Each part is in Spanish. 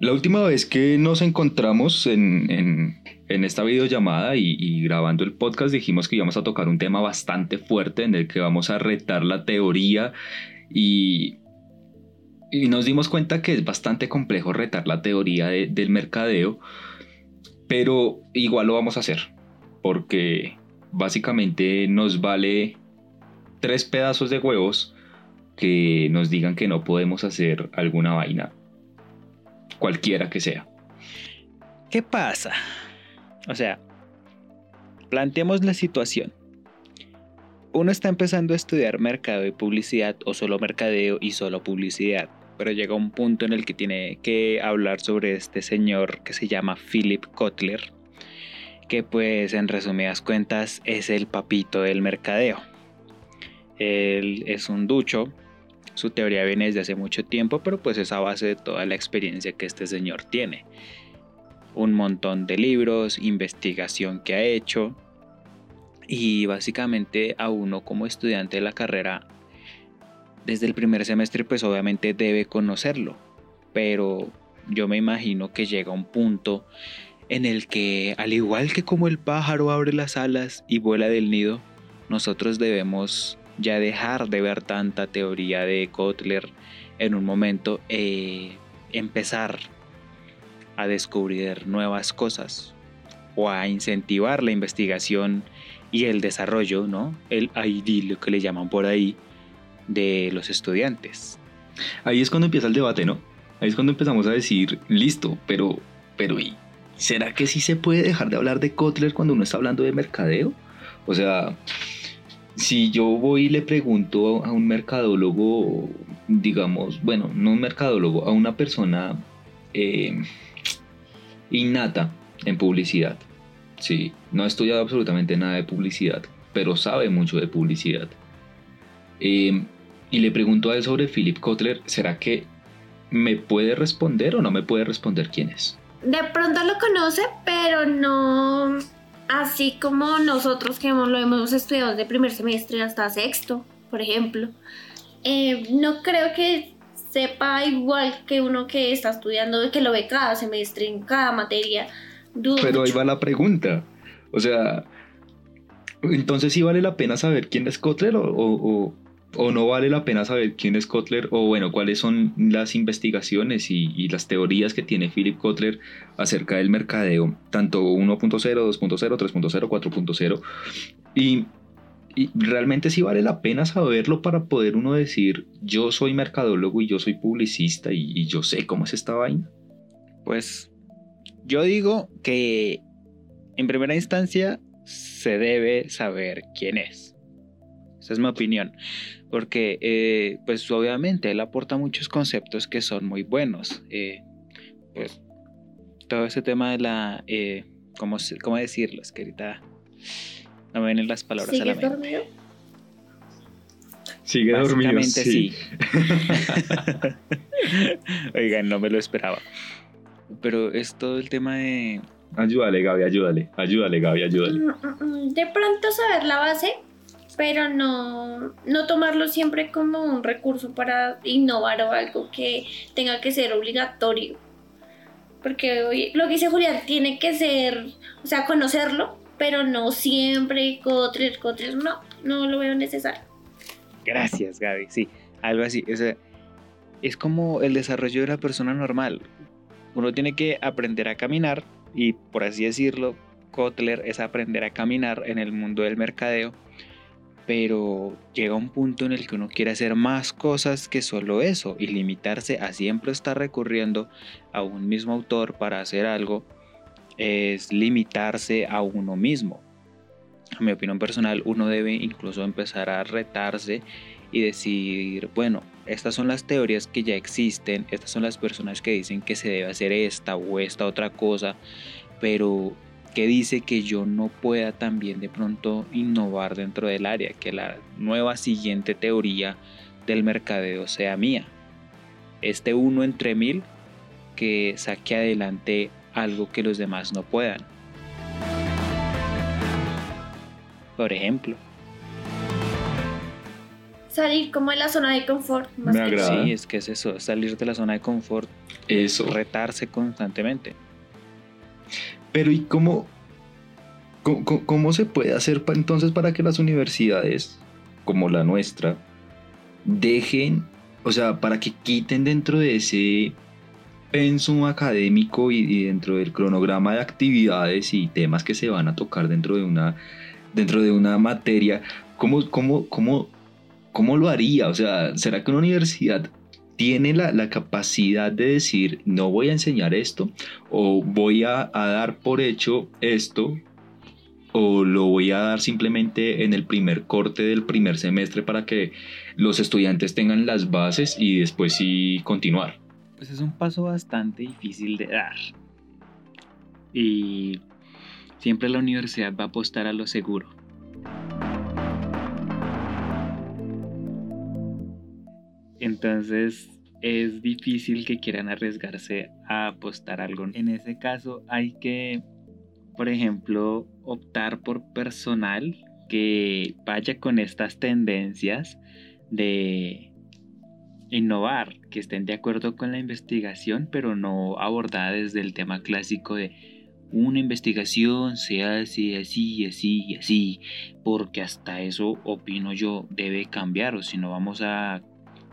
La última vez que nos encontramos en, esta videollamada y, grabando el podcast dijimos que íbamos a tocar un tema bastante fuerte en el que vamos a retar la teoría y, y nos dimos cuenta que es bastante complejo retar la teoría del mercadeo, pero igual lo vamos a hacer porque básicamente nos vale tres pedazos de huevos que nos digan que no podemos hacer alguna vaina cualquiera que sea. ¿Qué pasa? O sea, planteemos la situación. Uno está empezando a estudiar mercado y publicidad o solo mercadeo y solo publicidad, pero llega un punto en el que tiene que hablar sobre este señor que se llama Philip Kotler, que pues en resumidas cuentas es el papito del mercadeo. Él es un ducho su teoría viene desde hace mucho tiempo, pero pues es a base de toda la experiencia que este señor tiene. Un montón de libros, investigación que ha hecho y básicamente a uno como estudiante de la carrera desde el primer semestre pues obviamente debe conocerlo, pero yo me imagino que llega un punto en el que al igual que como el pájaro abre las alas y vuela del nido, nosotros debemos ya dejar de ver tanta teoría de Kotler en un momento, e empezar a descubrir nuevas cosas o a incentivar la investigación y el desarrollo, ¿no? El ID, lo que le llaman por ahí, de los estudiantes. Ahí es cuando empieza el debate, ¿no? Ahí es cuando empezamos a decir, listo, pero, pero ¿y será que sí se puede dejar de hablar de Kotler cuando uno está hablando de mercadeo? O sea, si yo voy y le pregunto a un mercadólogo, digamos, bueno, no un mercadólogo, a una persona eh, innata en publicidad, sí, no ha estudiado absolutamente nada de publicidad, pero sabe mucho de publicidad, eh, y le pregunto a él sobre Philip Kotler, ¿será que me puede responder o no me puede responder quién es? De pronto lo conoce, pero no así como nosotros que lo hemos estudiado de primer semestre hasta sexto, por ejemplo. Eh, no creo que sepa igual que uno que está estudiando, que lo ve cada semestre en cada materia. Pero ahí va la pregunta. O sea, entonces sí vale la pena saber quién es Kotler o, o no vale la pena saber quién es Kotler o bueno, cuáles son las investigaciones y, las teorías que tiene Philip Kotler acerca del mercadeo, tanto 1.0, 2.0, 3.0, 4.0 y, y realmente sí vale la pena saberlo para poder uno decir yo soy mercadólogo y yo soy publicista y, y yo sé cómo es esta vaina. Pues yo digo que en primera instancia se debe saber quién es. Esa es mi opinión porque eh, pues obviamente él aporta muchos conceptos que son muy buenos. Eh, pues todo ese tema de la, eh, ¿cómo, ¿cómo, decirlo? Es que ahorita no me vienen las palabras a la mente. Dormido? Sigue dormido. Sí. sí. Oigan, no me lo esperaba. Pero es todo el tema de... Ayúdale, Gaby, ayúdale. Ayúdale, Gaby, ayúdale. Mm, mm, mm, de pronto saber la base pero no, no tomarlo siempre como un recurso para innovar o algo que tenga que ser obligatorio. Porque lo que dice Julián tiene que ser, o sea, conocerlo, pero no siempre Kotler, Kotler, no, no lo veo necesario. Gracias, Gaby, sí, algo así. O sea, es como el desarrollo de la persona normal. Uno tiene que aprender a caminar y, por así decirlo, Kotler es aprender a caminar en el mundo del mercadeo pero llega un punto en el que uno quiere hacer más cosas que solo eso y limitarse a siempre estar recurriendo a un mismo autor para hacer algo es limitarse a uno mismo. A mi opinión personal, uno debe incluso empezar a retarse y decir, bueno, estas son las teorías que ya existen, estas son las personas que dicen que se debe hacer esta o esta otra cosa, pero que dice que yo no pueda también de pronto innovar dentro del área, que la nueva siguiente teoría del mercadeo sea mía. Este uno entre mil que saque adelante algo que los demás no puedan. Por ejemplo. Salir como de la zona de confort. Más Me que agrada. Sí, es que es eso, salir de la zona de confort, Eso. retarse constantemente. Pero ¿y cómo, cómo, cómo- se puede hacer entonces para que las universidades como la nuestra dejen, o sea, para que quiten dentro de ese pensum académico y, y dentro del cronograma de actividades y temas que se van a tocar dentro de una, dentro de una materia, ¿cómo, cómo, cómo, cómo lo haría? O sea, ¿será que una universidad tiene la, capacidad de decir, no voy a enseñar esto? o voy a, a dar por hecho esto o lo voy a dar simplemente en el primer corte del primer semestre para que los estudiantes tengan las bases y después sí continuar. Pues es un paso bastante difícil de dar. Y siempre la universidad va a apostar a lo seguro. Entonces es difícil que quieran arriesgarse a apostar algo. En ese caso hay que, por ejemplo, optar por personal que vaya con estas tendencias de innovar, que estén de acuerdo con la investigación, pero no abordada desde el tema clásico de una investigación se hace así, así así, porque hasta eso, opino yo, debe cambiar, o si no vamos a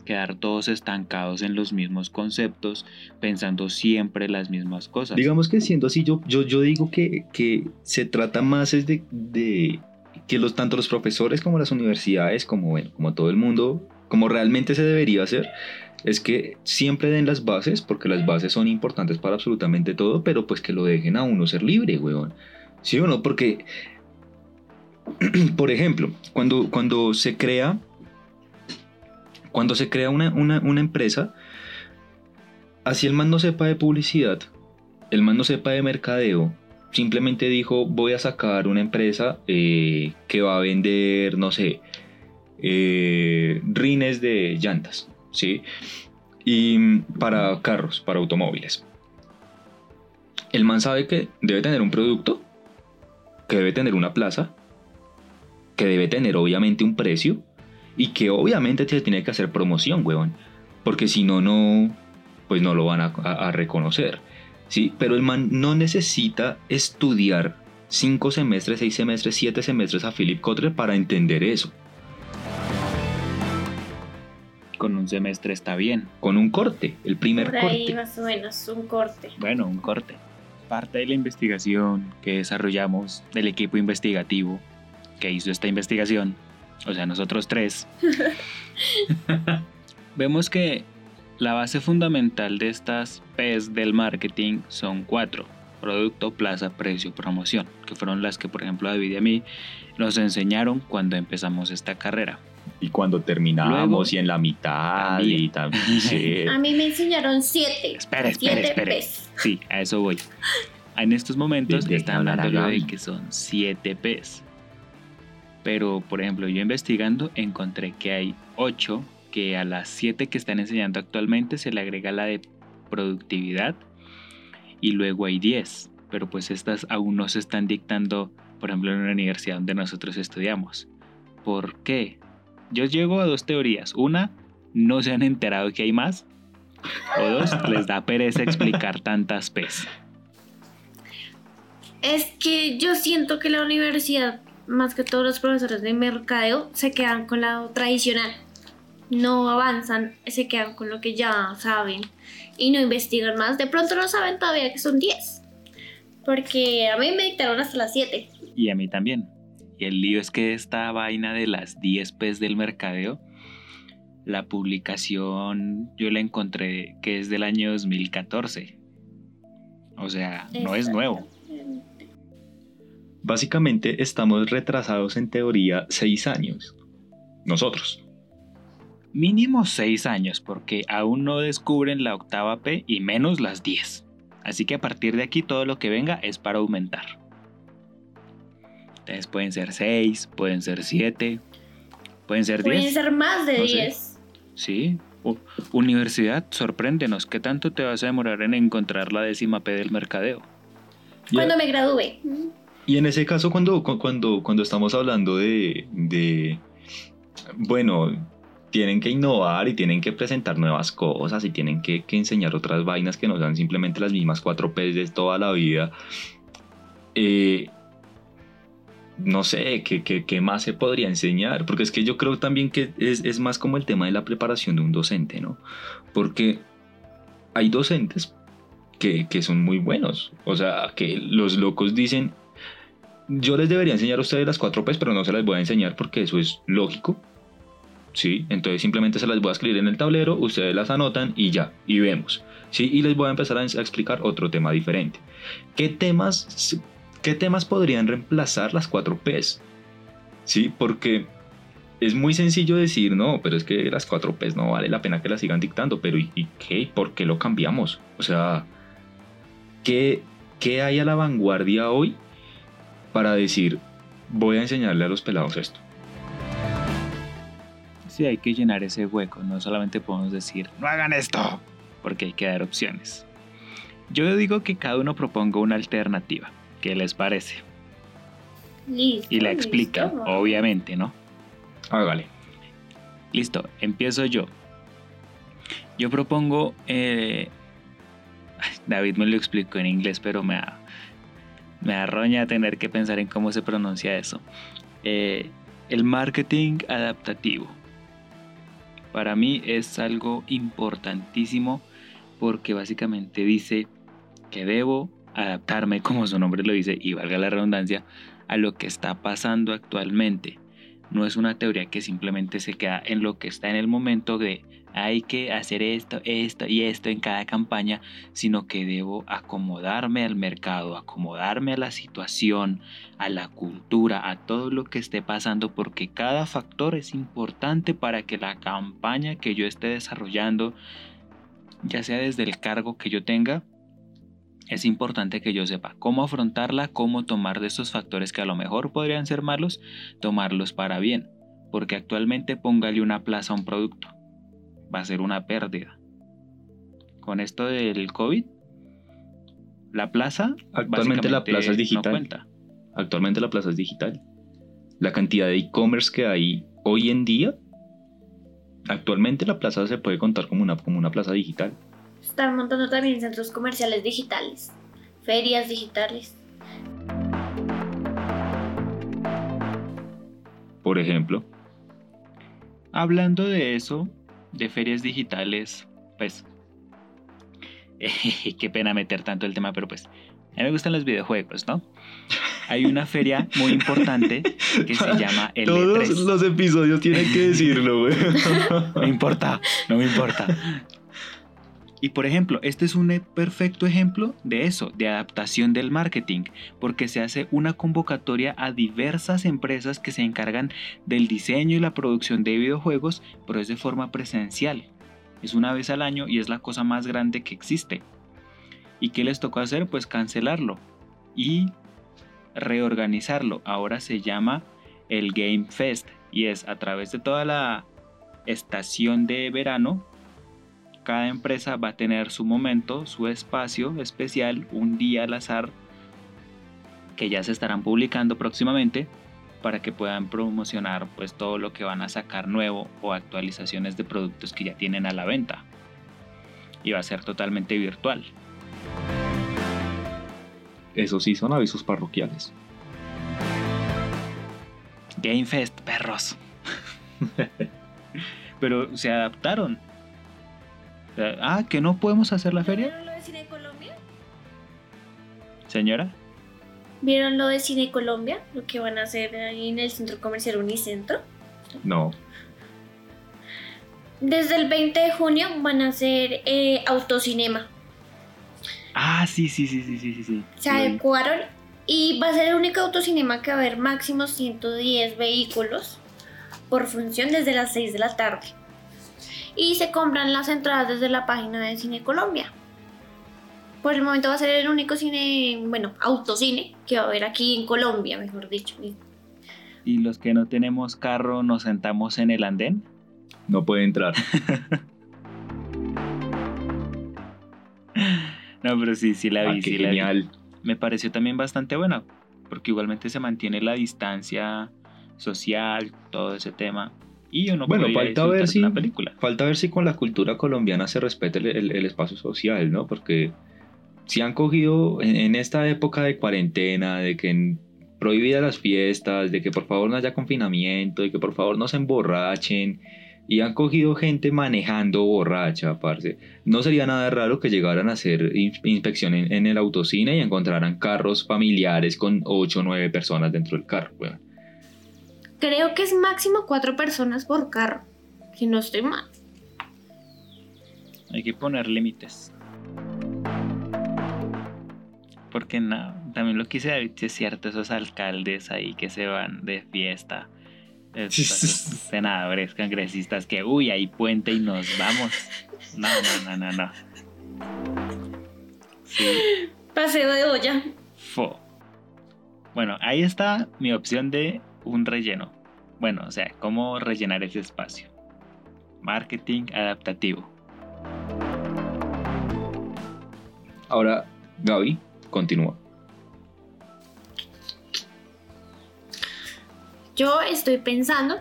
quedar todos estancados en los mismos conceptos, pensando siempre las mismas cosas. Digamos que siendo así, yo, yo, yo digo que, que se trata más es de, de que los, tanto los profesores como las universidades, como, bueno, como todo el mundo, como realmente se debería hacer, es que siempre den las bases, porque las bases son importantes para absolutamente todo, pero pues que lo dejen a uno ser libre, weón. ¿Sí o no? Porque, por ejemplo, cuando, cuando se crea, cuando se crea una, una, empresa, así el man no sepa de publicidad, el man no sepa de mercadeo, simplemente dijo voy a sacar una empresa eh, que va a vender, no sé, eh, rines de llantas, ¿sí? Y para carros, para automóviles. El man sabe que debe tener un producto, que debe tener una plaza, que debe tener obviamente un precio y que obviamente se tiene que hacer promoción, huevón. Porque si no, no, pues no lo van a, a- a reconocer. ¿sí? Pero el man no necesita estudiar cinco semestres, seis semestres, siete semestres a Philip Kotler para entender eso. Con un semestre está bien. Con un corte, el primer Por ahí corte. más o menos, un corte. Bueno, un corte. Parte de la investigación que desarrollamos del equipo investigativo que hizo esta investigación, o sea, nosotros tres, vemos que la base fundamental de estas P's del marketing son cuatro. Producto, plaza, precio, promoción, que fueron las que, por ejemplo, David y a mí nos enseñaron cuando empezamos esta carrera. Y cuando terminamos Luego- y en la mitad También. y también. sí. A mí me enseñaron siete. Espera, espera, siete espera. P's. Sí, a eso voy. En estos momentos están hablando de que son 7 P's. Pero, por ejemplo, yo investigando encontré que hay 8 que a las 7 que están enseñando actualmente se le agrega la de productividad y luego hay 10. Pero pues estas aún no se están dictando, por ejemplo, en la universidad donde nosotros estudiamos. ¿Por qué? Yo llego a dos teorías. Una, no se han enterado que hay más. O dos, les da pereza explicar tantas P's. Es que yo siento que la universidad, más que todos los profesores de mercadeo, se quedan con lo tradicional. No avanzan, se quedan con lo que ya saben y no investigan más. De pronto no saben todavía que son 10. Porque a mí me dictaron hasta las 7. Y a mí también. Y el lío es que esta vaina de las 10 P's del mercadeo, la publicación yo la encontré que es del año 2014. O sea, no es nuevo. Básicamente estamos retrasados en teoría seis años. Nosotros. Mínimo 6 años, porque aún no descubren la octava P y menos las 10. Así que a partir de aquí todo lo que venga es para aumentar. Entonces pueden ser 6, pueden ser 7, pueden ser 10. Pueden ser más de No sé. 10. Sí. Universidad, sorpréndenos. ¿Qué tanto te vas a demorar en encontrar la décima P del mercadeo? Cuando me gradué. Y en ese caso, cuando, cu- cuando, cuando estamos hablando de, de, bueno, tienen que innovar y tienen que presentar nuevas cosas y tienen que, que enseñar otras vainas que no sean simplemente las mismas 4 P de toda la vida. Eh, no sé, ¿qué, qué, qué más se podría enseñar? Porque es que yo creo también que es, es más como el tema de la preparación de un docente, ¿no? Porque hay docentes que, que, son muy buenos. O sea, que los locos dicen, yo les debería enseñar a ustedes las cuatro P's, pero no se las voy a enseñar porque eso es lógico. ¿Sí? Entonces simplemente se las voy a escribir en el tablero, ustedes las anotan y ya, y vemos. ¿Sí? Y les voy a empezar a explicar otro tema diferente. ¿Qué temas, qué temas podrían reemplazar las cuatro P's? ¿Sí? Porque es muy sencillo decir, no, pero es que las cuatro P's no vale la pena que las sigan dictando, pero ¿y, y qué? ¿Por qué lo cambiamos? O sea, ¿qué, ¿qué hay a la vanguardia hoy para decir, voy a enseñarle a los pelados esto? Sí, hay que llenar ese hueco, no solamente podemos decir, no hagan esto, porque hay que dar opciones. Yo digo que cada uno proponga una alternativa, ¿qué les parece? Listo, Y la explica, listo. obviamente, ¿no? Hágale. Listo, empiezo yo. Yo propongo. eh, David me lo explicó en inglés, pero me da, me da roña tener que pensar en cómo se pronuncia eso. Eh, el marketing adaptativo. Para mí es algo importantísimo porque básicamente dice que debo adaptarme, como su nombre lo dice, y valga la redundancia, a lo que está pasando actualmente no es una teoría que simplemente se queda en lo que está en el momento de hay que hacer esto, esto y esto en cada campaña, sino que debo acomodarme al mercado, acomodarme a la situación, a la cultura, a todo lo que esté pasando, porque cada factor es importante para que la campaña que yo esté desarrollando, ya sea desde el cargo que yo tenga, es importante que yo sepa cómo afrontarla, cómo tomar de estos factores que a lo mejor podrían ser malos, tomarlos para bien. Porque actualmente póngale una plaza a un producto. Va a ser una pérdida. Con esto del COVID, la plaza... Actualmente la plaza es digital. No cuenta. Actualmente la plaza es digital. La cantidad de e-commerce que hay hoy en día, actualmente la plaza se puede contar como una, como una plaza digital. Están montando también centros comerciales digitales, ferias digitales. Por ejemplo, Hablando de eso, de ferias digitales, pues... qué pena meter tanto el tema, pero pues... A mí me gustan los videojuegos, ¿no? Hay una feria muy importante que se llama E todos L3. los episodios tienen que decirlo, güey. No me importa, no me importa. Y por ejemplo, este es un e- perfecto ejemplo de eso, de adaptación del marketing, porque se hace una convocatoria a diversas empresas que se encargan del diseño y la producción de videojuegos, pero es de forma presencial. Es una vez al año y es la cosa más grande que existe. ¿Y qué les tocó hacer? Pues cancelarlo y reorganizarlo. Ahora se llama el Game Fest y es a través de toda la estación de verano cada empresa va a tener su momento, su espacio especial, un día al azar, que ya se estarán publicando próximamente para que puedan promocionar pues todo lo que van a sacar nuevo o actualizaciones de productos que ya tienen a la venta. Y va a ser totalmente virtual. Eso sí, son avisos parroquiales. Game Fest, perros. Pero se adaptaron. Ah, que no podemos hacer la feria, ¿Vieron lo de Cine Colombia? señora. ¿Vieron lo de Cine Colombia? Lo que van a hacer ahí en el centro comercial Unicentro. No. Desde el 20 de junio van a hacer eh, autocinema. Ah, sí, sí, sí, sí, sí, sí. Se adecuaron y va a ser el único autocinema que va a haber máximo 110 vehículos por función desde las 6 de la tarde. Y se compran las entradas desde la página de Cine Colombia. Por el momento va a ser el único cine, bueno, autocine que va a haber aquí en Colombia, mejor dicho. Y los que no tenemos carro nos sentamos en el andén. No puede entrar. No, pero sí, sí la vi, Ah, qué sí la vi. genial. Me pareció también bastante buena, porque igualmente se mantiene la distancia social, todo ese tema. Y uno Bueno, falta ver si- película. Falta ver si con la cultura colombiana se respeta el, el- el espacio social, ¿no? Porque si han cogido en, en esta época de cuarentena, de que prohibidas las fiestas, de que por favor no haya confinamiento, de que por favor no se emborrachen, y han cogido gente manejando borracha, parce. No sería nada raro que llegaran a hacer in- inspección en, en el autocine y encontraran carros familiares con 8 o 9 personas dentro del carro, weón. Creo que es máximo cuatro personas por carro. Si no estoy mal. Hay que poner límites. Porque no, también lo que dice David, es cierto, esos alcaldes ahí que se van de fiesta, esos senadores congresistas que, uy, hay puente y nos vamos. No, no, no, no, no. Sí, Paseo de olla. fo. Bueno, ahí está mi opción de un relleno. Bueno, o sea, cómo rellenar ese espacio. Marketing adaptativo. Ahora, Gaby, continúa. Yo estoy pensando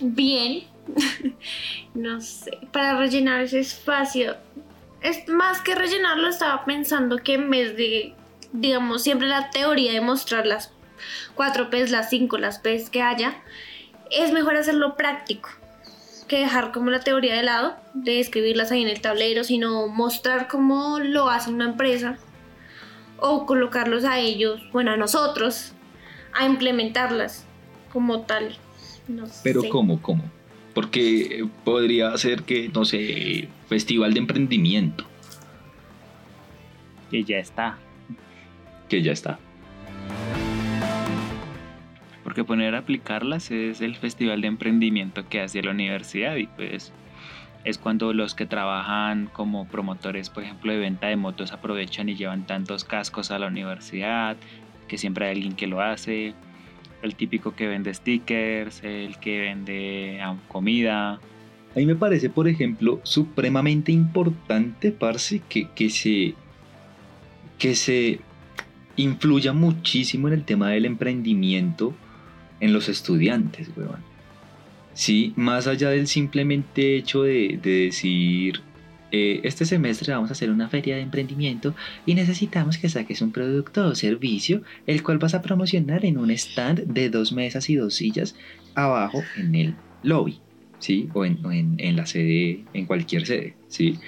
bien, no sé, para rellenar ese espacio. Es más que rellenarlo, estaba pensando que en vez de, digamos, siempre la teoría de mostrar las cuatro P's, las cinco, las P's que haya, es mejor hacerlo práctico que dejar como la teoría de lado, de escribirlas ahí en el tablero, sino mostrar cómo lo hace una empresa o colocarlos a ellos, bueno, a nosotros, a implementarlas como tal. No Pero sé. ¿cómo? ¿Cómo? Porque podría ser que, no sé, festival de emprendimiento, Y ya está. que ya está. Porque poner a aplicarlas es el festival de emprendimiento que hace la universidad y pues es cuando los que trabajan como promotores, por ejemplo, de venta de motos aprovechan y llevan tantos cascos a la universidad, que siempre hay alguien que lo hace, el típico que vende stickers, el que vende ah, comida. A mí me parece, por ejemplo, supremamente importante, parce, que, que se que se influya muchísimo en el tema del emprendimiento en los estudiantes, weón. Sí, más allá del simplemente hecho de, de decir, eh, este semestre vamos a hacer una feria de emprendimiento y necesitamos que saques un producto o servicio, el cual vas a promocionar en un stand de dos mesas y dos sillas abajo en el lobby. ¿sí? O en, o en- en la sede, en cualquier sede, ¿sí?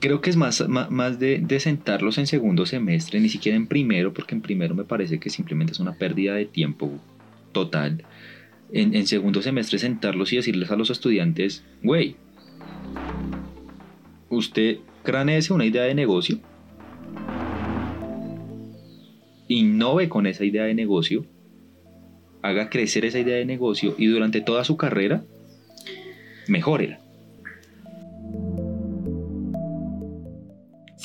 Creo que es más, ma- más, de, de sentarlos en segundo semestre, ni siquiera en primero, porque en primero me parece que simplemente es una pérdida de tiempo total. En, en segundo semestre sentarlos y decirles a los estudiantes, güey, usted craneese una idea de negocio, innove con esa idea de negocio, haga crecer esa idea de negocio y durante toda su carrera, mejórela.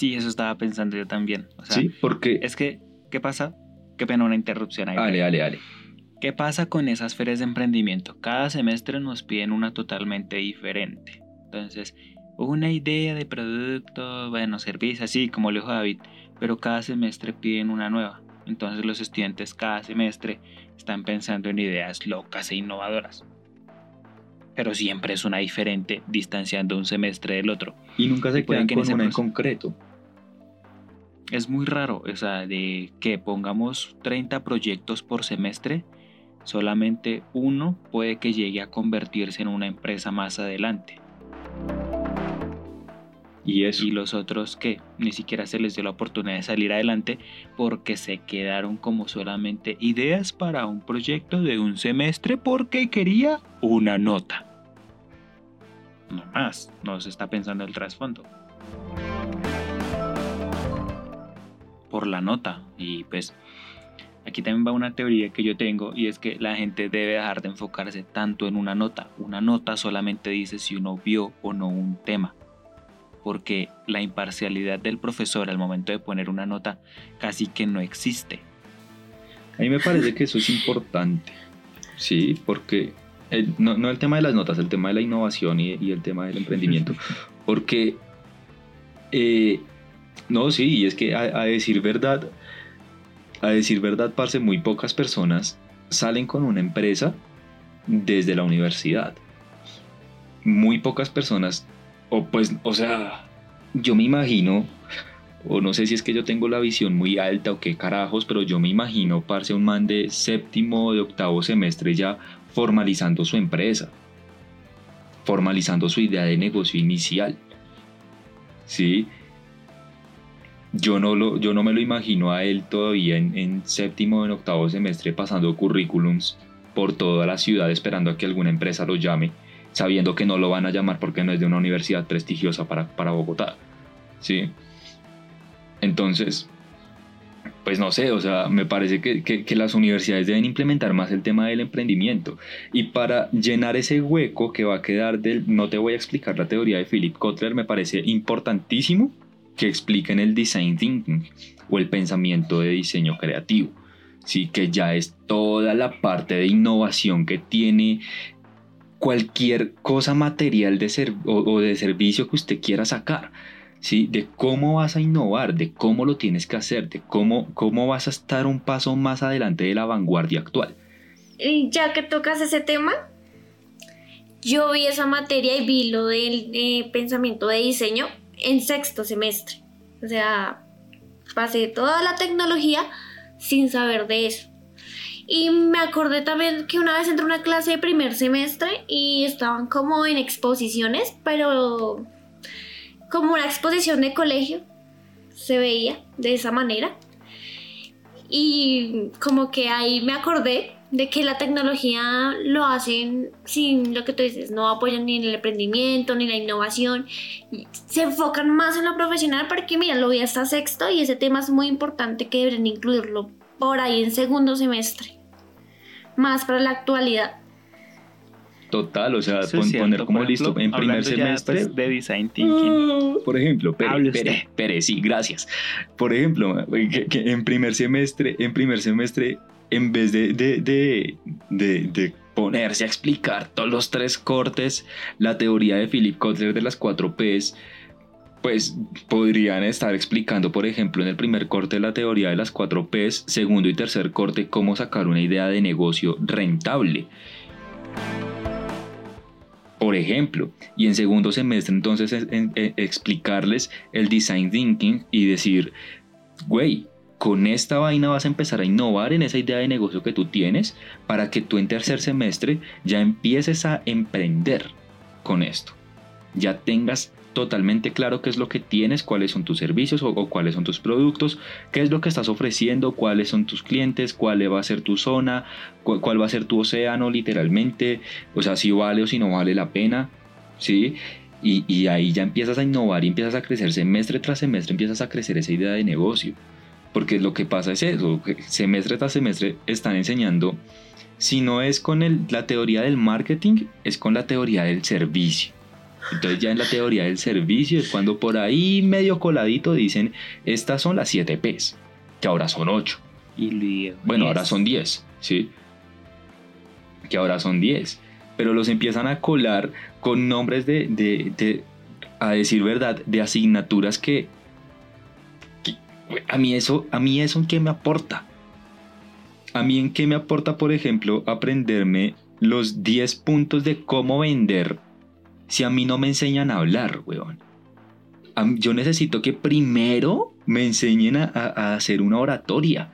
Sí, eso estaba pensando yo también. O sea, ¿Sí? Porque... es que, ¿qué pasa? Qué pena una interrupción ahí. Dale, dale, dale. ¿Qué pasa con esas ferias de emprendimiento? Cada semestre nos piden una totalmente diferente. Entonces, una idea de producto, bueno, servicio, así como lo dijo David, pero cada semestre piden una nueva. Entonces los estudiantes cada semestre están pensando en ideas locas e innovadoras. Pero siempre es una diferente, distanciando un semestre del otro. Y nunca se quedan que en con ese una en proceso- concreto. Es muy raro, o sea, de que pongamos 30 proyectos por semestre, solamente uno puede que llegue a convertirse en una empresa más adelante. Y eso. Y los otros que ni siquiera se les dio la oportunidad de salir adelante porque se quedaron como solamente ideas para un proyecto de un semestre porque quería una nota. No más, no se está pensando el trasfondo. Por la nota. Y pues aquí también va una teoría que yo tengo y es que la gente debe dejar de enfocarse tanto en una nota. Una nota solamente dice si uno vio o no un tema porque la imparcialidad del profesor al momento de poner una nota casi que no existe. A mí me parece que eso es importante. Sí, porque el- no, no el tema de las notas, el tema de la innovación y, y el tema del emprendimiento. Porque, eh, no, sí, y es que a, decir verdad, a decir verdad, parce, muy pocas personas salen con una empresa desde la universidad. Muy pocas personas, o pues, o sea, yo me imagino, o no sé si es que yo tengo la visión muy alta o qué carajos, pero yo me imagino, parce, un man de séptimo, de octavo semestre ya formalizando su empresa, formalizando su idea de negocio inicial. ¿Sí? Yo no, lo, yo no me lo imagino a él todavía en, en séptimo o en octavo semestre pasando currículums por toda la ciudad esperando a que alguna empresa lo llame, sabiendo que no lo van a llamar porque no es de una universidad prestigiosa para, para Bogotá. ¿Sí? Entonces, pues no sé, o sea, me parece que, que, que, las universidades deben implementar más el tema del emprendimiento. Y para llenar ese hueco que va a quedar del, no te voy a explicar la teoría de Philip Kotler, me parece importantísimo que expliquen el design thinking o el pensamiento de diseño creativo. Sí, que ya es toda la parte de innovación que tiene cualquier cosa material de ser, o, o de servicio que usted quiera sacar. ¿sí? de cómo vas a innovar, de cómo lo tienes que hacer, de cómo, cómo vas a estar un paso más adelante de la vanguardia actual. Ya que tocas ese tema, yo vi esa materia y vi lo del eh, pensamiento de diseño en sexto semestre. O sea, pasé toda la tecnología sin saber de eso. Y me acordé también que una vez entré a una clase de primer semestre y estaban como en exposiciones, pero como una exposición de colegio, se veía de esa manera. Y como que ahí me acordé de que la tecnología lo hacen sin lo que tú dices, no apoyan ni el emprendimiento ni la innovación, se enfocan más en lo profesional porque mira, lo vi hasta sexto y ese tema es muy importante que deben incluirlo por ahí en segundo semestre, más para la actualidad. Total, o sea, pon, poner como ejemplo, listo en primer semestre. Ya, pues, de design thinking. Uh, por ejemplo, Pere, Pere, Pere, sí, gracias. Por ejemplo, que, que, en primer semestre, en primer semestre, en vez de, de, de, de, ponerse a explicar todos los tres cortes, la teoría de Philip Kotler de las cuatro P's, pues podrían estar explicando, por ejemplo, en el primer corte la teoría de las cuatro P's, segundo y tercer corte, cómo sacar una idea de negocio rentable. Por ejemplo, y en segundo semestre entonces en, en, en, explicarles el design thinking y decir, güey, con esta vaina vas a empezar a innovar en esa idea de negocio que tú tienes para que tú en tercer semestre ya empieces a emprender con esto. Ya tengas totalmente claro qué es lo que tienes, cuáles son tus servicios o, cuáles son tus productos, qué es lo que estás ofreciendo, cuáles son tus clientes, cuál va a ser tu zona, cuál, va a ser tu océano literalmente, o sea, si vale o si no vale la pena, ¿sí? Y, ahí ya empiezas a innovar y empiezas a crecer semestre tras semestre, empiezas a crecer esa idea de negocio. Porque lo que pasa es eso, semestre tras semestre están enseñando, si no es con el, la teoría del marketing, es con la teoría del servicio. Entonces ya en la teoría del servicio es cuando por ahí medio coladito dicen, estas son las 7 P's, que ahora son 8. Y Leo, bueno, ahora son 10, ¿sí? Que ahora son 10. Pero los empiezan a colar con nombres de, de, de a decir verdad, de asignaturas que, a mí eso, a mí eso en qué me aporta. A mí en qué me aporta, por ejemplo, aprenderme los 10 puntos de cómo vender si a mí no me enseñan a hablar, weón? Yo necesito que primero me enseñen a, a, hacer una oratoria.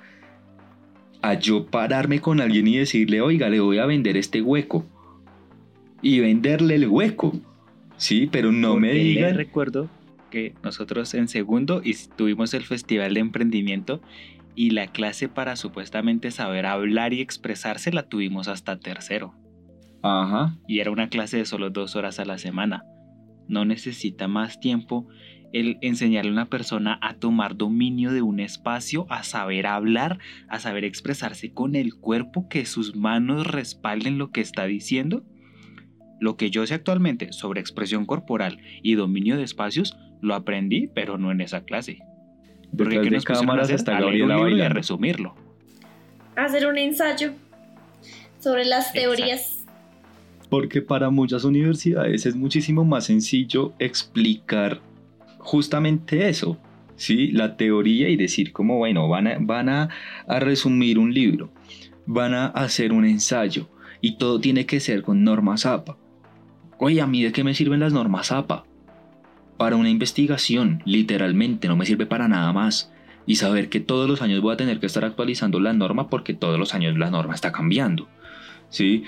A yo pararme con alguien y decirle, oiga, le voy a vender este hueco. Y venderle el hueco. Sí, pero no Porque me digan. recuerdo que nosotros en segundo tuvimos el festival de emprendimiento y la clase para supuestamente saber hablar y expresarse la tuvimos hasta tercero. Ajá. Y era una clase de solo dos horas a la semana. No necesita más tiempo el enseñarle a una persona a tomar dominio de un espacio, a saber hablar, a saber expresarse con el cuerpo, que sus manos respalden lo que está diciendo. Lo que yo sé actualmente sobre expresión corporal y dominio de espacios lo aprendí, pero no en esa clase. Porque ¿qué de nos a cámaras está A Gabriela libro y a resumirlo. Hacer un ensayo sobre las Exacto. teorías. Porque para muchas universidades es muchísimo más sencillo explicar justamente eso, ¿sí? La teoría y decir como, bueno, van a, van a, a resumir un libro, van a hacer un ensayo y todo tiene que ser con normas APA. Oye, ¿a mí de qué me sirven las normas APA? Para una investigación, literalmente, no me sirve para nada más. Y saber que todos los años voy a tener que estar actualizando la norma porque todos los años la norma está cambiando. ¿Sí?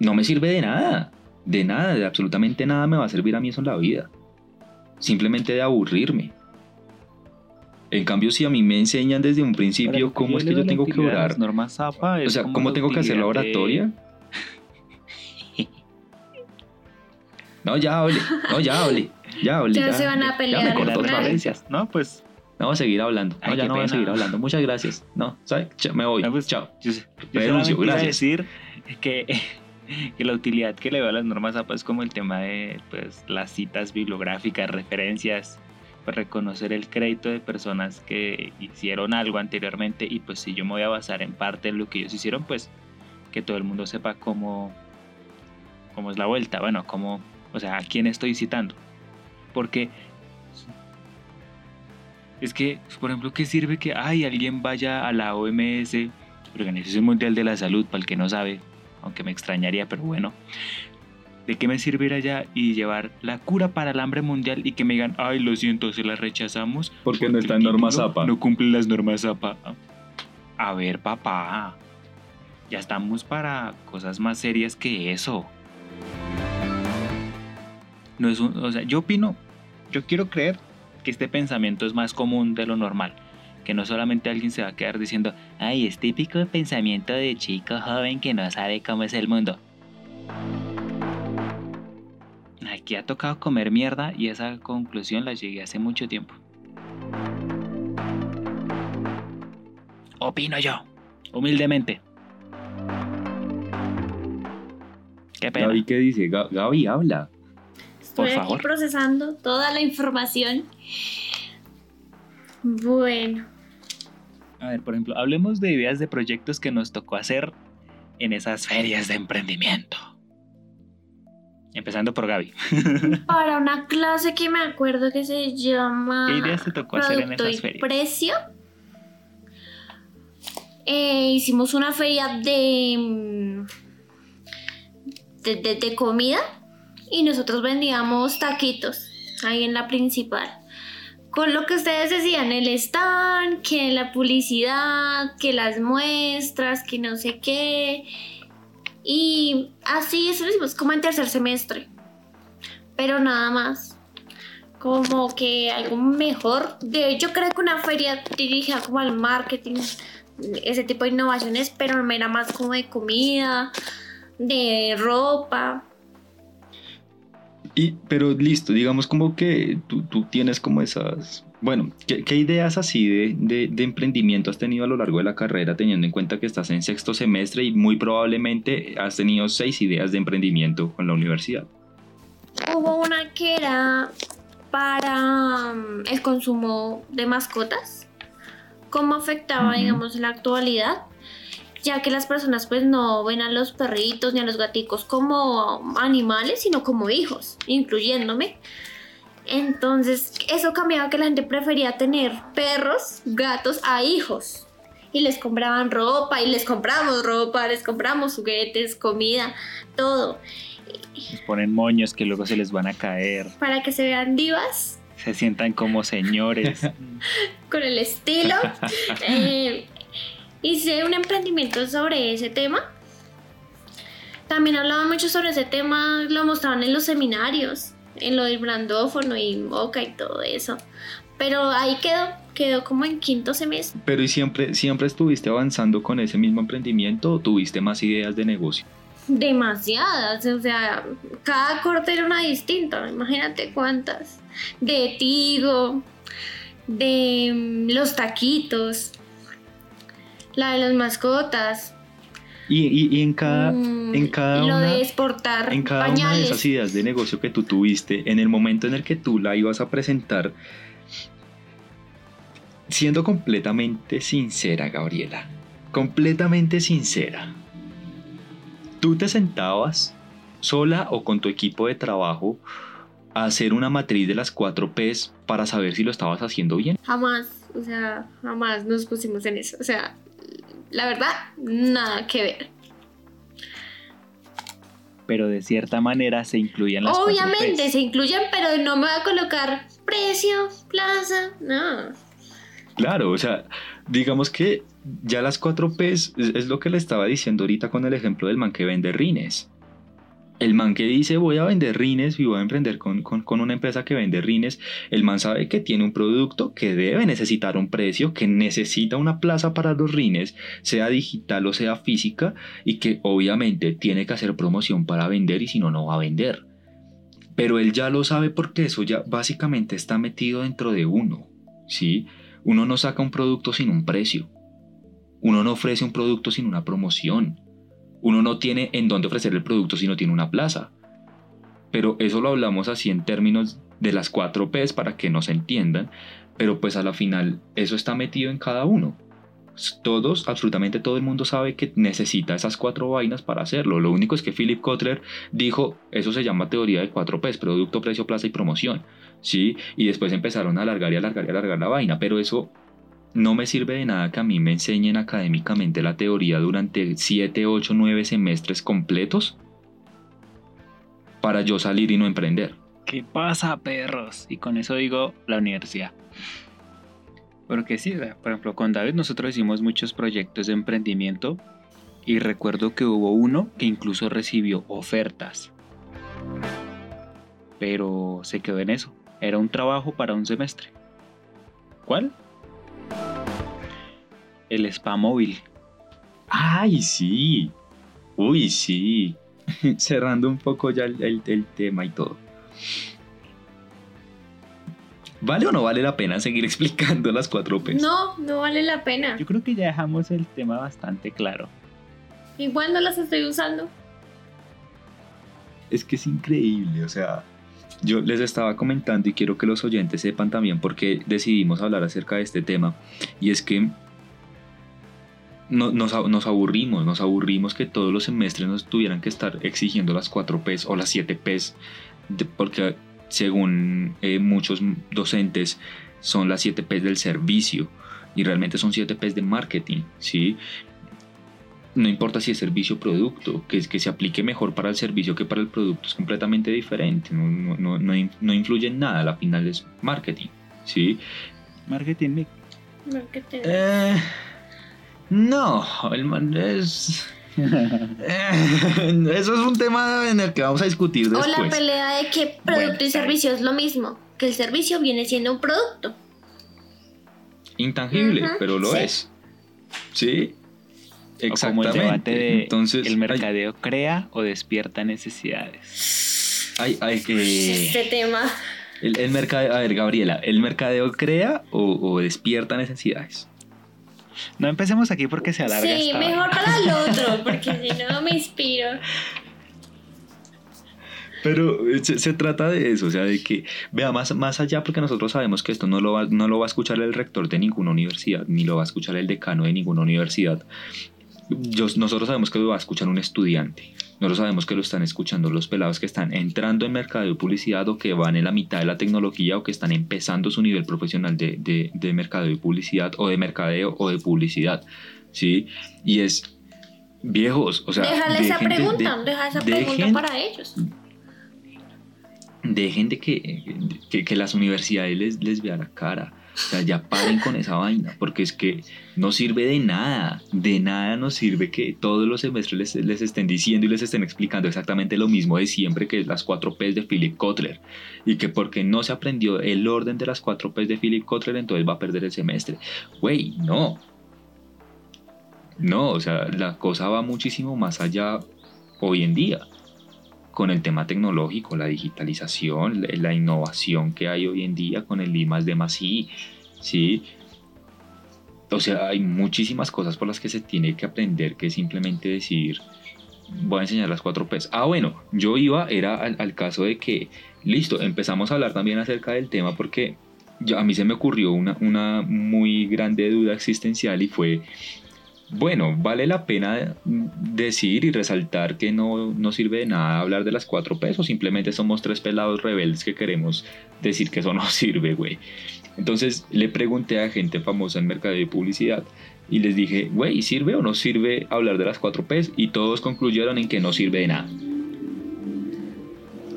No me sirve de nada. De nada, de absolutamente nada me va a servir a mí eso en la vida. Simplemente de aburrirme. En cambio, si a mí me enseñan desde un principio cómo es que yo tengo que orar, normas APA o sea, cómo tengo que hacer la oratoria. No, ya, ole. No, ya, ole. Ya, ole. Ya se van a pelear. Ya me cortó las otra vez. Valencias. No, pues No voy a seguir hablando. No, Ay, ya no voy a seguir hablando. Muchas gracias. No, ¿sabes? Me voy. No, pues, Chao. yo, yo a gracias. decir que, que la utilidad que le veo a las normas APA es como el tema de pues, las citas bibliográficas, referencias, pues, reconocer el crédito de personas que hicieron algo anteriormente y pues si yo me voy a basar en parte en lo que ellos hicieron, pues que todo el mundo sepa cómo, cómo es la vuelta, bueno, cómo, o sea, a quién estoy citando. Porque es que, por ejemplo, ¿qué sirve que ay, alguien vaya a la OMS, Organización Mundial de la Salud, para el que no sabe, aunque me extrañaría, pero bueno. ¿De qué me sirve ir allá y llevar la cura para el hambre mundial y que me digan, ay, lo siento, se la rechazamos? Porque no está en normas APA. No cumple las normas APA. A ver, papá, ya estamos para cosas más serias que eso. No es un- o sea, yo opino, yo quiero creer que este pensamiento es más común de lo normal. Que no solamente alguien se va a quedar diciendo, ay, es típico pensamiento de chico joven que no sabe cómo es el mundo. Aquí ha tocado comer mierda y esa conclusión la llegué hace mucho tiempo. Opino yo, humildemente. Qué pena. Gaby, ¿qué dice? Ga- Gaby, habla. Estoy Por aquí favor. procesando toda la información. Bueno, A ver, por ejemplo, hablemos de ideas de proyectos que nos tocó hacer en esas ferias de emprendimiento. Empezando por Gaby. para una clase que me acuerdo que se llama ¿Qué ideas te tocó hacer en esas ferias? Precio. Eh, hicimos una feria de, mm, de, de- de comida y nosotros vendíamos taquitos ahí en la principal. Con lo que ustedes decían, el stand, que la publicidad, que las muestras, que no sé qué. Y así eso lo hicimos como en tercer semestre. Pero nada más. Como que algo mejor. De hecho, creo que una feria dirigida como al marketing, ese tipo de innovaciones, pero era más como de comida, de ropa. Y, pero listo, digamos como que tú, tú tienes como esas... Bueno, ¿qué, qué ideas así de, de- de emprendimiento has tenido a lo largo de la carrera, teniendo en cuenta que estás en sexto semestre y muy probablemente has tenido seis ideas de emprendimiento con la universidad? Hubo una que era para mm, el consumo de mascotas. ¿Cómo afectaba, Ujú. digamos, en la actualidad? Ya que las personas pues no ven a los perritos ni a los gaticos como animales, sino como hijos, incluyéndome. Entonces, eso cambiaba que la gente prefería tener perros, gatos a hijos. Y les compraban ropa, y les compramos ropa, les compramos juguetes, comida, todo. Les ponen moños que luego se les van a caer. Para que se vean divas, Se sientan como señores. con el estilo. Eh, hice un emprendimiento sobre ese tema. También hablaban mucho sobre ese tema, lo mostraban en los seminarios, en lo del brandófono y moca y todo eso. Pero ahí quedó, quedó como en quinto semestre. Pero ¿y siempre, siempre estuviste avanzando con ese mismo emprendimiento o tuviste más ideas de negocio? Demasiadas, o sea, cada corte era una distinta, imagínate cuántas. De Tigo, de mm, los taquitos, la de las mascotas, Y, y- y en cada, mm, en cada lo una- de exportar en cada una de esas ideas de negocio que tú tuviste, en el momento en el que tú la ibas a presentar, siendo completamente sincera, Gabriela, completamente sincera, tú te sentabas sola o con tu equipo de trabajo a hacer una matriz de las cuatro P's para saber si lo estabas haciendo bien. Jamás, o sea, jamás nos pusimos en eso. O sea, la verdad, nada que ver. pero de cierta manera se incluyen las Obviamente 4Ps. se incluyen, pero no me va a colocar precio, plaza, no. Claro, o sea, digamos que ya las 4 Ps es, es lo que le estaba diciendo ahorita con el ejemplo del man que vende rines. El man que dice voy a vender rines y voy a emprender con, con- una empresa que vende rines, el man sabe que tiene un producto que debe necesitar un precio, que necesita una plaza para los rines, sea digital o sea física, y que obviamente tiene que hacer promoción para vender y si no, no va a vender. Pero él ya lo sabe porque eso ya básicamente está metido dentro de uno, ¿sí? Uno no saca un producto sin un precio. Uno no ofrece un producto sin una promoción. Uno no tiene en dónde ofrecer el producto si no tiene una plaza. Pero eso lo hablamos así en términos de las 4 Ps para que nos entiendan. Pero pues a la final eso está metido en cada uno. Todos, absolutamente todo el mundo sabe que necesita esas cuatro vainas para hacerlo. Lo único es que Philip Kotler dijo, eso se llama teoría de 4 Ps, producto, precio, plaza y promoción. ¿sí? Y después empezaron a alargar y alargar y alargar la vaina, pero eso no me sirve de nada que a mí me enseñen académicamente la teoría durante 7, 8, 9 semestres completos para yo salir y no emprender. ¿Qué pasa, perros? Y con eso digo la universidad. Porque sí, por ejemplo, con David nosotros hicimos muchos proyectos de emprendimiento y recuerdo que hubo uno que incluso recibió ofertas. Pero se quedó en eso. Era un trabajo para un semestre. ¿Cuál? El spa móvil. ¡Ay, sí! Uy, sí. Cerrando un poco ya el, el- el tema y todo. ¿Vale o no vale la pena seguir explicando las 4 Ps? No, no vale la pena. Yo creo que ya dejamos el tema bastante claro. Igual no las estoy usando. Es que es increíble, o sea, yo les estaba comentando y quiero que los oyentes sepan también por qué decidimos hablar acerca de este tema. Y es que no- nos, nos aburrimos, nos aburrimos que todos los semestres nos tuvieran que estar exigiendo las 4 Ps o las 7 Ps, de- porque según eh, muchos docentes son las 7 Ps del servicio y realmente son 7 Ps de marketing, ¿sí? no importa si es servicio o producto, que, es que se aplique mejor para el servicio que para el producto es completamente diferente, no, no, no, no in- no influye en nada, al final es marketing, ¿sí? Marketing mix. Marketing. Eh, no, el man es... eh, eso es un tema en el que vamos a discutir o después. la pelea de que producto Bueno, y servicio es lo mismo. Que el servicio viene siendo un producto. Intangible, pero lo sí. es. ¿Sí? O como el Exactamente. debate de Entonces, el hay- mercadeo crea o despierta necesidades. hay- hay que- Este tema. El, el mercadeo, a ver, Gabriela, ¿el mercadeo crea o, o despierta necesidades? No empecemos aquí porque se alarga Sí, esta mejor vaina. para el otro, porque si no me inspiro. Pero eh, se, se trata de eso, o sea, de que vea más, más allá, porque nosotros sabemos que esto no lo, va, no lo va a escuchar el rector de ninguna universidad, ni lo va a escuchar el decano de ninguna universidad. Yo- nosotros sabemos que lo va a escuchar un estudiante. Nosotros sabemos que lo están escuchando los pelados que están entrando en mercadeo y publicidad o que van en la mitad de la tecnología o que están empezando su nivel profesional de, de, de mercadeo y publicidad o de mercadeo o de publicidad. ¿Sí? Y es viejos, o sea... Déjale esa dejen de- pregunta, de- deja esa pregunta dejen- para ellos. dejen de que, que, que las universidades les, les vea la cara. O sea, ya paren con esa vaina, porque es que no sirve de nada, de nada nos sirve que todos los semestres les, les estén diciendo y les estén explicando exactamente lo mismo de siempre, que es las 4 Ps de Philip Kotler, y que porque no se aprendió el orden de las 4 Ps de Philip Kotler, entonces va a perder el semestre. Güey, no. No, o sea, la cosa va muchísimo más allá hoy en día con el tema tecnológico, la digitalización, la, innovación que hay hoy en día con el I más más I, ¿sí? O sea, hay muchísimas cosas por las que se tiene que aprender que simplemente decir, voy a enseñar las cuatro P's. Ah, bueno, yo iba, era al, caso de que, listo, empezamos a hablar también acerca del tema porque a mí se me ocurrió una, una muy grande duda existencial y fue, bueno, vale la pena decir y resaltar que no, sirve de nada hablar de las cuatro P's o simplemente somos tres pelados rebeldes que queremos decir que eso no sirve, güey. Entonces le pregunté a gente famosa en mercado de publicidad y les dije, güey, ¿sirve o no sirve hablar de las cuatro P's? Y todos concluyeron en que no sirve de nada.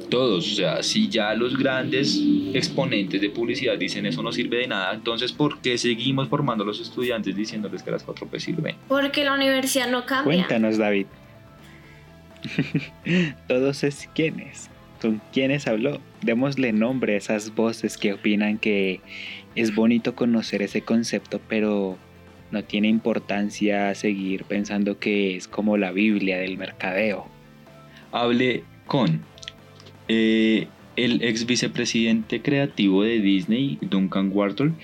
Todos, o sea, si ya los grandes exponentes de publicidad dicen eso no sirve de nada, entonces ¿por qué seguimos formando a los estudiantes diciéndoles que las 4P sirven? Porque la universidad no cambia. Cuéntanos, David. Todos es quiénes. ¿Con quiénes habló? Démosle nombre a esas voces que opinan que es bonito conocer ese concepto, pero no tiene importancia seguir pensando que es como la Biblia del mercadeo. Hablé con eh, el ex vicepresidente creativo de Disney, Duncan Wharton.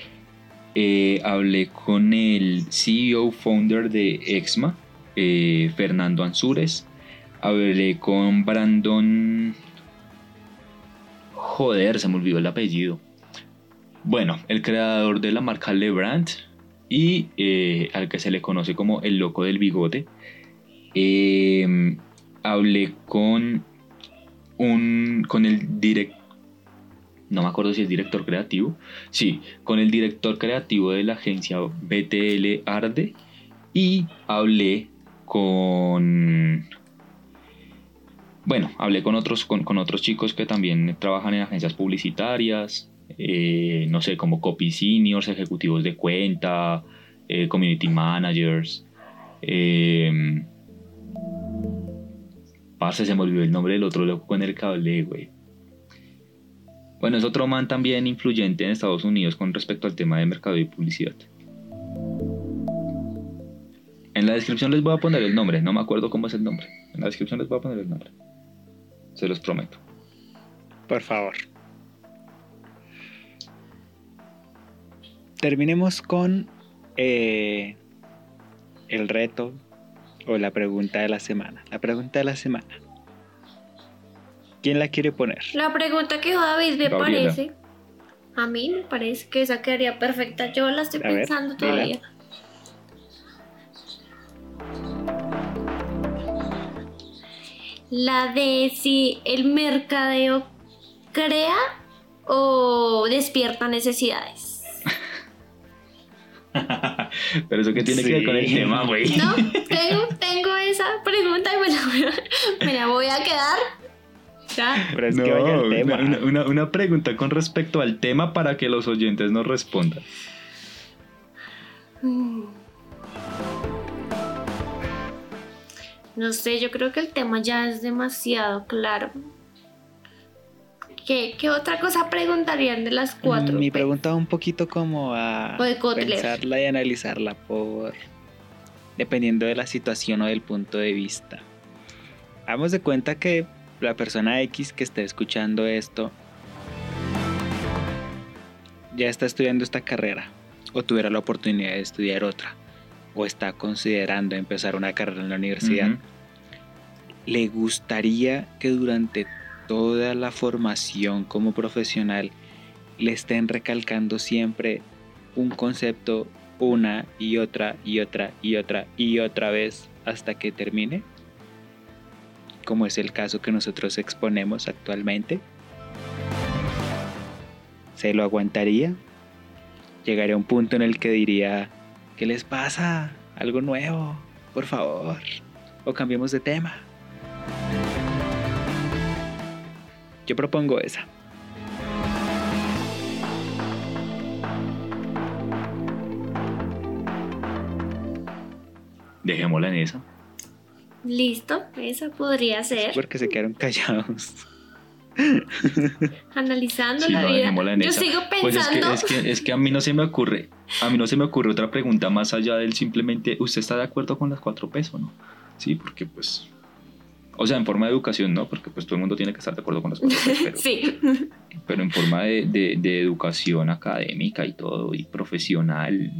Eh, hablé con el CEO founder de Exma, eh, Fernando Ansúrez. Hablé con Brandon. Joder, se me olvidó el apellido. Bueno, el creador de la marca Lebrand y eh, al que se le conoce como el loco del bigote. Hablé con un con el director no me acuerdo si es director creativo sí con el director creativo de la agencia BTL Arde y hablé con bueno hablé con otros con, con otros chicos que también trabajan en agencias publicitarias eh, no sé como copy seniors ejecutivos de cuenta eh, community managers eh, Parce, se me olvidó el nombre del otro loco con el cable, güey. Bueno, es otro man también influyente en Estados Unidos con respecto al tema de mercado y publicidad. En la descripción les voy a poner el nombre, no me acuerdo cómo es el nombre. En la descripción les voy a poner el nombre. Se los prometo. Por favor. Terminemos con eh, el reto o la pregunta de la semana. La pregunta de la semana. ¿Quién la quiere poner? La pregunta que David me Gabriela. parece. A mí me parece que esa quedaría perfecta. Yo la estoy A ver, pensando dila. todavía. La de si el mercadeo crea o despierta necesidades. Pero eso que tiene que ver con el tema, güey. No, tengo, tengo esa pregunta y me la, voy a- me la voy a quedar. Ya. Pero es No, que vaya al tema. Una, una- una pregunta con respecto al tema para que los oyentes nos respondan. Mm. No sé, yo creo que el tema ya es demasiado claro. ¿Qué, qué otra cosa preguntarían de las cuatro? Mi P? pregunta va un poquito como a pensarla y analizarla por dependiendo de la situación o del punto de vista. Hagamos de cuenta que la persona X que esté escuchando esto ya está estudiando esta carrera o tuviera la oportunidad de estudiar otra o está considerando empezar una carrera en la universidad. Ujú. ¿Le gustaría que durante toda la formación como profesional le estén recalcando siempre un concepto una y otra y otra y otra y otra vez hasta que termine? Como es el caso que nosotros exponemos actualmente. ¿Se lo aguantaría? Llegaría a un punto en el que diría, ¿qué les pasa? Algo nuevo, por favor. O cambiemos de tema. Yo propongo esa. Dejémosla en esa. Listo, esa podría ser. Porque se quedaron callados. Analizando Sí, la no, vida. dejémosla en Yo esa. sigo Pues es que, pensando. es, que, es que a mí no se me ocurre, a mí no se me ocurre otra pregunta más allá del simplemente, ¿usted está de acuerdo con las cuatro pesos no? Sí, porque pues, o sea, en forma de educación, ¿no? Porque pues todo el mundo tiene que estar de acuerdo con las cuatro Ps, pero, Sí. pero en forma de, de- de educación académica y todo, y profesional,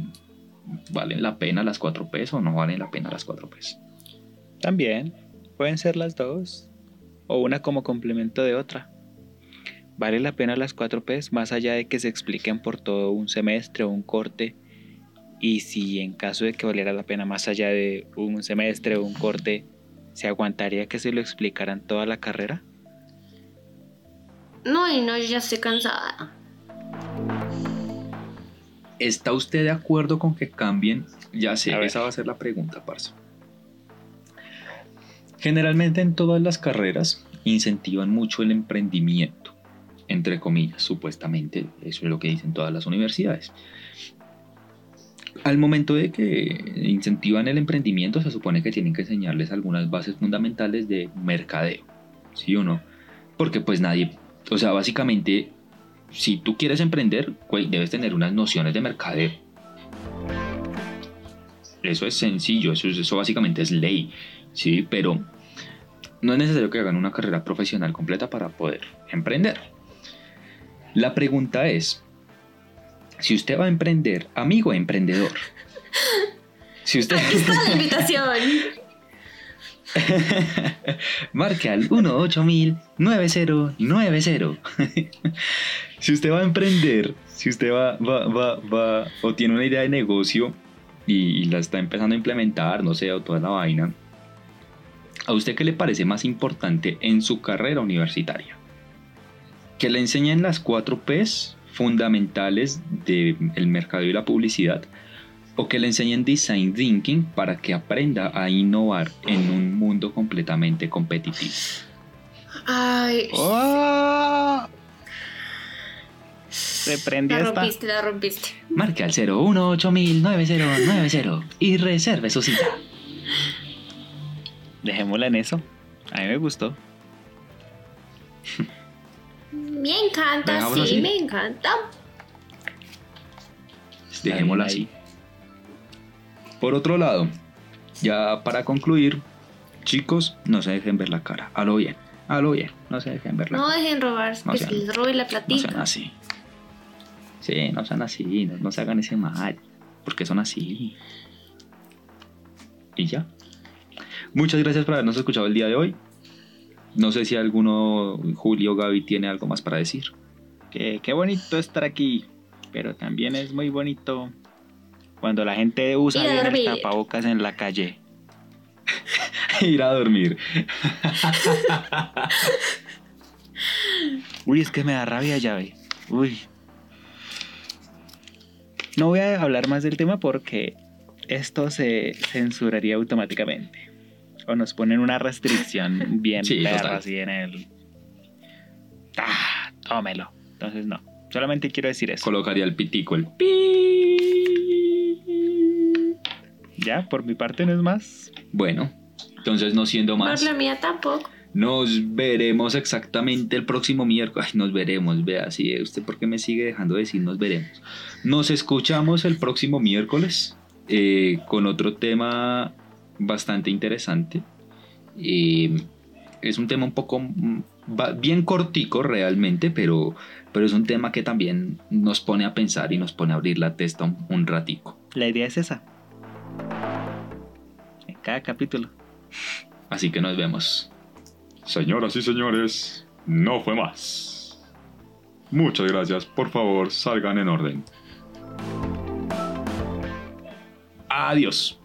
¿valen la pena las cuatro Ps o no valen la pena las cuatro Ps? También pueden ser las dos. O una como complemento de otra. Vale la pena las 4 Ps más allá de que se expliquen por todo un semestre o un corte. Y si en caso de que valiera la pena más allá de un semestre o un corte, ¿se aguantaría que se lo explicaran toda la carrera? No, y no, ya estoy cansada. ¿Está usted de acuerdo con que cambien? Ya sé, esa va a ser la pregunta, Parso. Generalmente en todas las carreras incentivan mucho el emprendimiento, entre comillas, supuestamente, eso es lo que dicen todas las universidades. Al momento de que incentivan el emprendimiento, se supone que tienen que enseñarles algunas bases fundamentales de mercadeo, ¿sí o no? Porque pues nadie, o sea, básicamente, si tú quieres emprender, güey, debes tener unas nociones de mercadeo. Eso es sencillo, eso, eso básicamente es ley, ¿sí? Pero no es necesario que hagan una carrera profesional completa para poder emprender. La pregunta es, si usted va a emprender, amigo emprendedor, si usted... Aquí está la invitación. Marque al 18000-9090. si usted va a emprender, si usted va, va, va, va, o tiene una idea de negocio y, y la está empezando a implementar, no sé, o toda la vaina, ¿a usted qué le parece más importante en su carrera universitaria? Que le enseñen las cuatro P's fundamentales del mercado y la publicidad o que le enseñen design thinking para que aprenda a innovar en un mundo completamente competitivo. Ay, ¡Oh! Se prendió la esta. rompiste, la rompiste. Marque al 018-9090 y reserve su cita. Dejémosla en eso. A mí me gustó. Me encanta, sí, así. me encanta. Dejémosla Ahí, así. Por otro lado, ya para concluir, chicos, no se dejen ver la cara. A lo bien, a lo bien, no se dejen ver la No cara. dejen robar, No que sean- se les robe la No sean así. Sí, no sean así, no, no se hagan ese mal, porque son así. Y ya. Muchas gracias por habernos escuchado el día de hoy. No sé si alguno, Julio, Gaby, tiene algo más para decir. Que qué bonito estar aquí. Pero también es muy bonito cuando la gente usa bien el tapabocas en la calle. Ir a dormir. Uy, es que me da rabia llave. Uy. No voy a hablar más del tema porque esto se censuraría automáticamente. O nos ponen una restricción bien Sí, perra así en el. ¡Ah! Tómelo. Entonces no. Solamente quiero decir eso. Colocaría el pitico, el Ya, por mi parte no es más. Bueno, entonces no siendo Por más, la mía tampoco. nos veremos exactamente el próximo miércoles. Ay, nos veremos, vea, sí, usted por qué me sigue dejando decir nos veremos. Nos escuchamos el próximo miércoles eh, con otro tema bastante interesante. Eh, es un tema un poco mm, bien cortico realmente, pero, pero es un tema que también nos pone a pensar y nos pone a abrir la testa un, un ratico. La idea es esa. En cada capítulo. Así que nos vemos. Señoras y señores, no fue más. Muchas gracias, por favor, salgan en orden. Adiós.